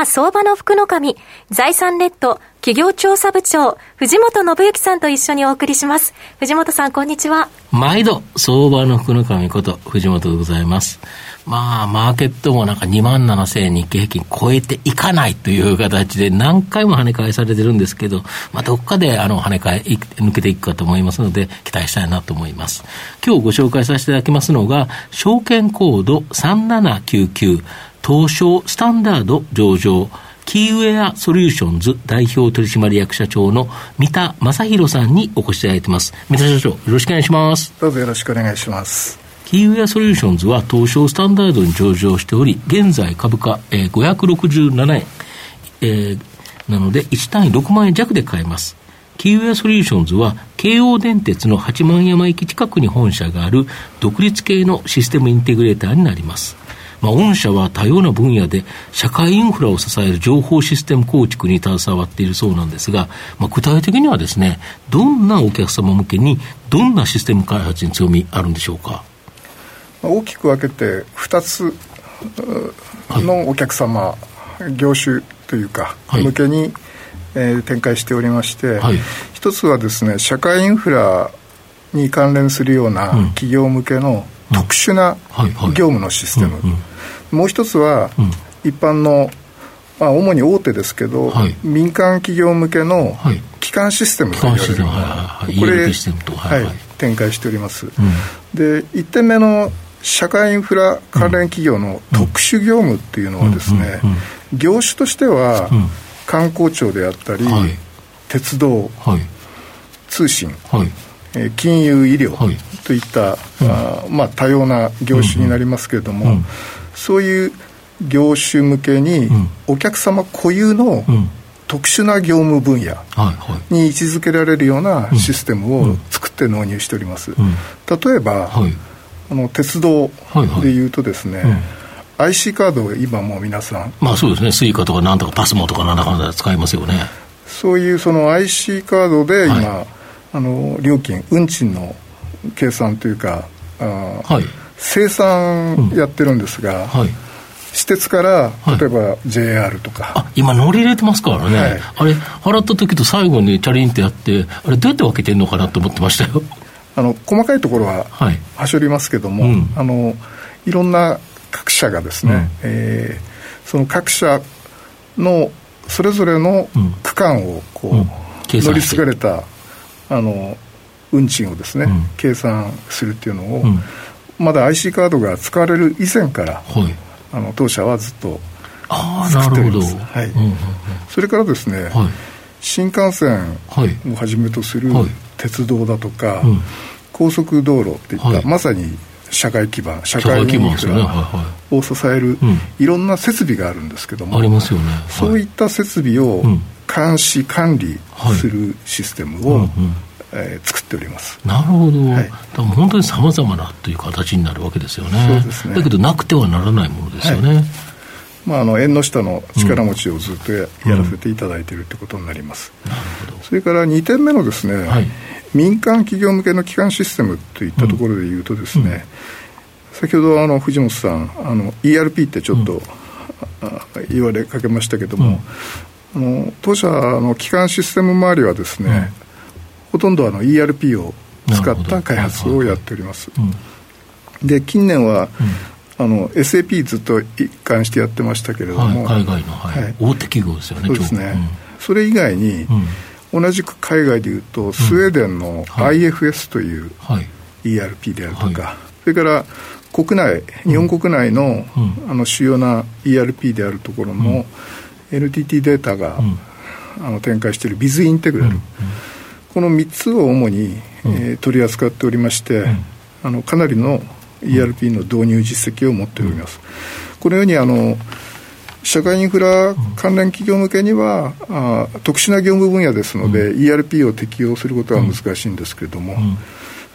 は相場の福の神財産ネット企業調査部長、藤本信之さんと一緒にお送りします。藤本さん、こんにちは。毎度、相場の福の神こと、藤本でございます。まあ、マーケットもなんか2万7000円日経平均超えていかないという形で何回も跳ね返されてるんですけど、まあ、どっかであの跳ね返、抜けていくかと思いますので、期待したいなと思います。今日ご紹介させていただきますのが、証券コード3799、東証スタンダード上場、キーウェアソリューションズ代表取締役社長の三田昌弘さんにお越しいただいてます。三田社長、よろしくお願いします。どうぞよろしくお願いします。キーウェアソリューションズは東証スタンダードに上場しており、現在株価、えー、567円、えー、なので1単位6万円弱で買えます。キーウェアソリューションズは、京王電鉄の八幡山駅近くに本社がある独立系のシステムインテグレーターになります。まあ、御社は多様な分野で社会インフラを支える情報システム構築に携わっているそうなんですが、まあ、具体的にはですね、どんなお客様向けに、どんなシステム開発に強みあるんでしょうか？大きく分けて2つのお客様、はい、業種というか、向けに、えー、展開しておりまして、はい、一つはですね社会インフラに関連するような企業向けの特殊な業務のシステム、もう一つは、一般の、まあ、主に大手ですけど、はい、民間企業向けの基幹システムと言われる、これ、はい、展開しております、うん、で1点目の社会インフラ関連企業の特殊業務っていうのはですね、業種としては、観光庁であったり、はい、鉄道、はい、通信、はい、金融医療といった、あまあ、多様な業種になりますけれども、そういう業種向けにお客様固有の特殊な業務分野に位置づけられるようなシステムを作って納入しております。例えば、あの鉄道でいうとですね、IC カードを今もう皆さんまあそうですね。スイカとかなんとかパスモとかなんだかんだ使いますよね。そういうその IC カードで今、はい、あの料金運賃の計算というかあ、はい、生産やってるんですが、うん。はい、私鉄から例えば JR とか、あ今乗り入れてますからね、はい、あれ払った時と最後にチャリンってやってあれどうやって分けてんのかなと思ってましたよ。あの細かいところははしょりますけども、うん、あのいろんな各社がですね、うん、えー、その各社のそれぞれの区間をこう、うん、乗り継がれたあの運賃をですね、うん、計算するっていうのを、うん、まだ IC カードが使われる以前から、はい、あの当社はずっと作っております。はい、うんうんうん、それからですね、はい、新幹線をはじめとする鉄道だとか、高速道路っていった、まさに社会基盤社会インフラを支えるいろんな設備があるんですけども、ありますよね、そういった設備を監視管理するシステムをえー、作っております。なるほど、はい、本当にさまざまなという形になるわけですよね。そうですね。だけどなくてはならないものですよね、はい、まあ、あの縁の下の力持ちをずっとや,、らせていただいているということになります、なるほど。それから2点目のですね、はい、民間企業向けの基幹システムといったところでいうとですね、うん、先ほどあの藤本さんあの ERP ってちょっと、うん、言われかけましたけども、うん、あの当社の基幹システム周りはですね、ほとんどあの ERP を使った開発をやっております。で近年は、あの SAP ずっと一貫してやってましたけれども、はい、海外の、はい、大手企業ですよねそうですね、それ以外に、同じく海外でいうとスウェーデンの IFS という ERP であるとか、それから国内日本国内の,、あの主要な ERP であるところの、NTT データが、あの展開しているビズインテグラル、この3つを主に、えー、取り扱っておりまして、あのかなりの ERP の導入実績を持っております。このようにあの社会インフラ関連企業向けには、あ特殊な業務分野ですので、ERP を適用することは難しいんですけれども、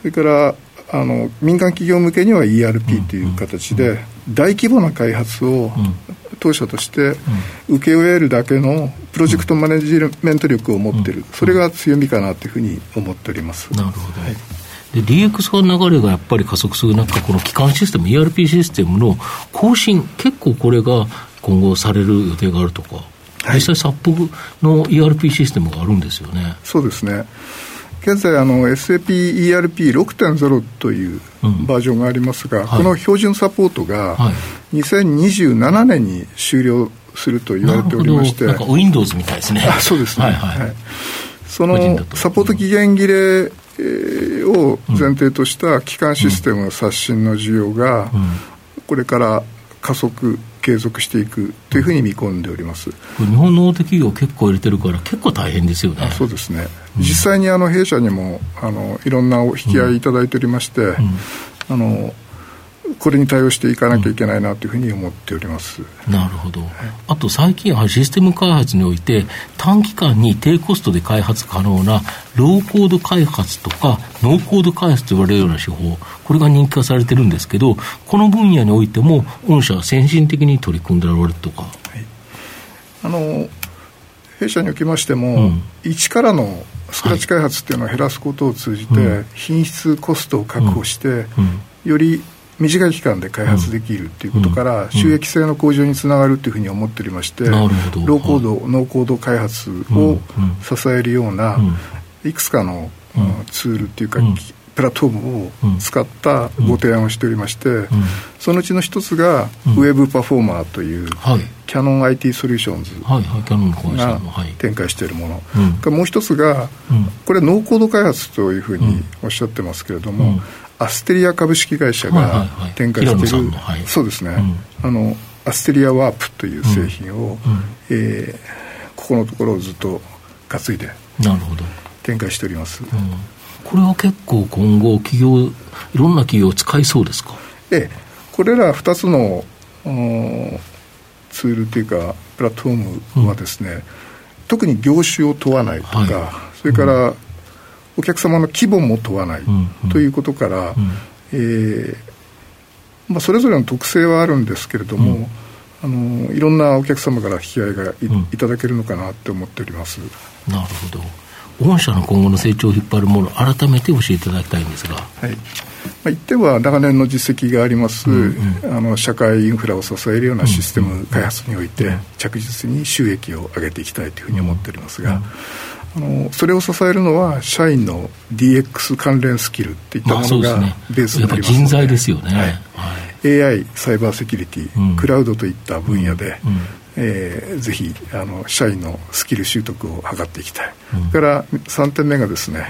それからあの民間企業向けには ERP という形で、大規模な開発を当社として請け負えるだけのプロジェクトマネジメント力を持っている、それが強みかなというふうに思っております。なるほど、はい。で DX 化の流れがやっぱり加速する中、この基幹システム、ERP システムの更新、結構これが今後される予定があるとか、はい、実際、サップの ERP システムがあるんですよね。そうですね現在あの SAPERP6.0 というバージョンがありますが、うんはい、この標準サポートが2027年に終了すると言われておりまして、なんか Windows みたいですね。あそうですね、はいはい。はい、そのサポート期限切れを前提とした基幹システムの刷新の需要が、これから加速継続していくというふうに見込んでおります。日本の大手企業、結構入れてるから、結構大変ですよね。そうですね、うん、実際にあの弊社にもあのいろんなお引き合いいただいておりまして、うん、あのこれに対応していかなきゃいけないなというふうに思っております、うん、なるほど、はい、あと最近はシステム開発において、短期間に低コストで開発可能なローコード開発とか、ノーコード開発と言われるような手法、これが人気化されてるんですけど、この分野においても、御社は先進的に取り組んでられるとか。はい、あの弊社におきましても、うん、一からのスクラッチ開発っていうのを減らすことを通じて、はい、品質、コストを確保して、うん。うん、より短い期間で開発できるということから、収益性の向上につながるというふうに思っておりまして、ローコード、ノーコード開発を支えるような、いくつかのツールっていうか、プラットフォームを使ったご提案をしておりまして、そのうちの一つが、ウェブパフォーマーという、キャノン IT ソリューションズが展開しているもの、もう一つが、これノーコード開発というふうにおっしゃってますけれども、アステリア株式会社が展開している、そうですね、あのアステリアワープという製品を、うん、えー、ここのところをずっと担いで展開しております、うん、これは結構今後企業いろんな企業使いそうですか？ええ。これら2つのツールというかプラットフォームはですね、うん、特に業種を問わないとか、はい、それから、お客様の規模も問わないということから、えーまあ、それぞれの特性はあるんですけれども、あのいろんなお客様から引き合いがい,、いただけるのかなって思っております。なるほど。御社の今後の成長を引っ張るもの改めて教えていただきたいんですが、はい。まあ、一点は長年の実績があります、うんうん、あの社会インフラを支えるようなシステム開発において、着実に収益を上げていきたいというふうに思っておりますが、あのそれを支えるのは社員の DX 関連スキルっていったものがベースになりますので、人材ですよね、はい。はい、AI サイバーセキュリティ、うん、クラウドといった分野で、うん、えー、ぜひあの社員のスキル習得を図っていきたい、うん、それから3点目がですね、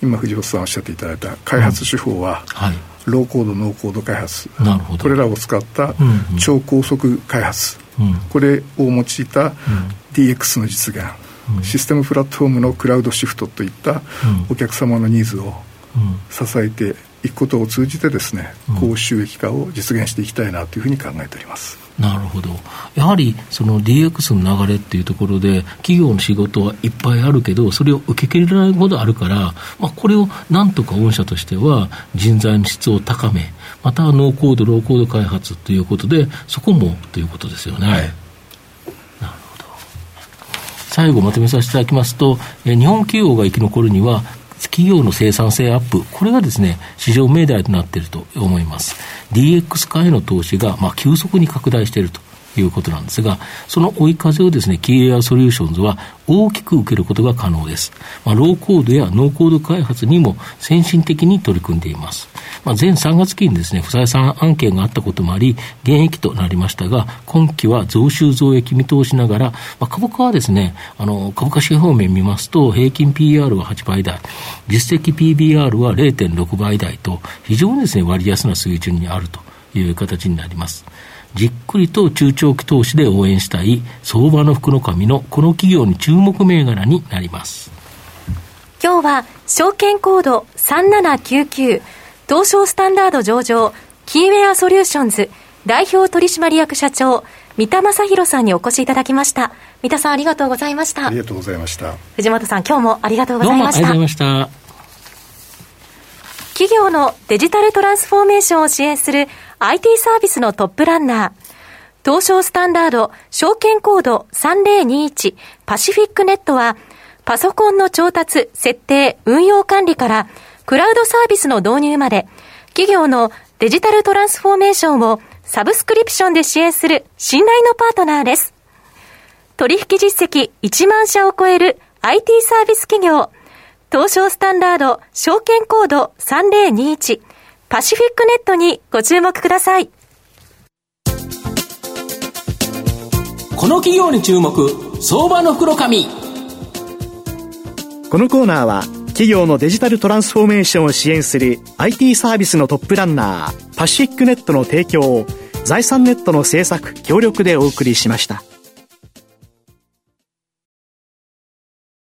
今藤本さんおっしゃっていただいた開発手法は、はい、ローコードノーコード開発。これらを使った超高速開発、これを用いた DX の実現システムプラットフォームのクラウドシフトといったお客様のニーズを支えていくことを通じてですね、高収益化を実現していきたいなというふうに考えております。なるほど。やはりその DX の流れっていうところで、企業の仕事はいっぱいあるけど、それを受け切れないほどあるから、まあ、これをなんとか御社としては人材の質を高め、またはノーコード、ローコード開発ということで、そこもということですよね。はい最後まとめさせていただきますと、え日本企業が生き残るには、企業の生産性アップ、これがですね、至上命題となっていると思います。DX 化への投資が、まあ、急速に拡大しているということなんですが、その追い風をですね、キーウェアソリューションズは大きく受けることが可能です。まあ、ローコードやノーコード開発にも先進的に取り組んでいます。まあ、前3月期にですね、不採算案件があったこともあり、減益となりましたが、今期は増収増益見通しながら、まあ、株価はですね、あの、株価指標面見ますと、平均 PR は8倍台、実績 PBR は0.6倍台と、非常にですね、割安な水準にあるという形になります。じっくりと中長期投資で応援したい相場の福の神のこの企業に注目銘柄になります。今日は証券コード3799東証スタンダード上場キーウェアソリューションズ代表取締役社長三田正弘さんにお越しいただきました。三田さんありがとうございました。ありがとうございました。藤本さん今日もありがとうございました。どうもありがとうございました企業のデジタルトランスフォーメーションを支援する IT サービスのトップランナー、東証スタンダード証券コード3021パシフィックネットは、パソコンの調達、設定、運用管理から、クラウドサービスの導入まで、企業のデジタルトランスフォーメーションをサブスクリプションで支援する信頼のパートナーです。取引実績1万社を超える IT サービス企業、東証スタンダード証券コード3021パシフィックネットにご注目ください。この企業に注目、相場の袋紙。このコーナーは、企業のデジタルトランスフォーメーションを支援する IT サービスのトップランナー、パシフィックネットの提供を、財産ネットの制作、協力でお送りしました。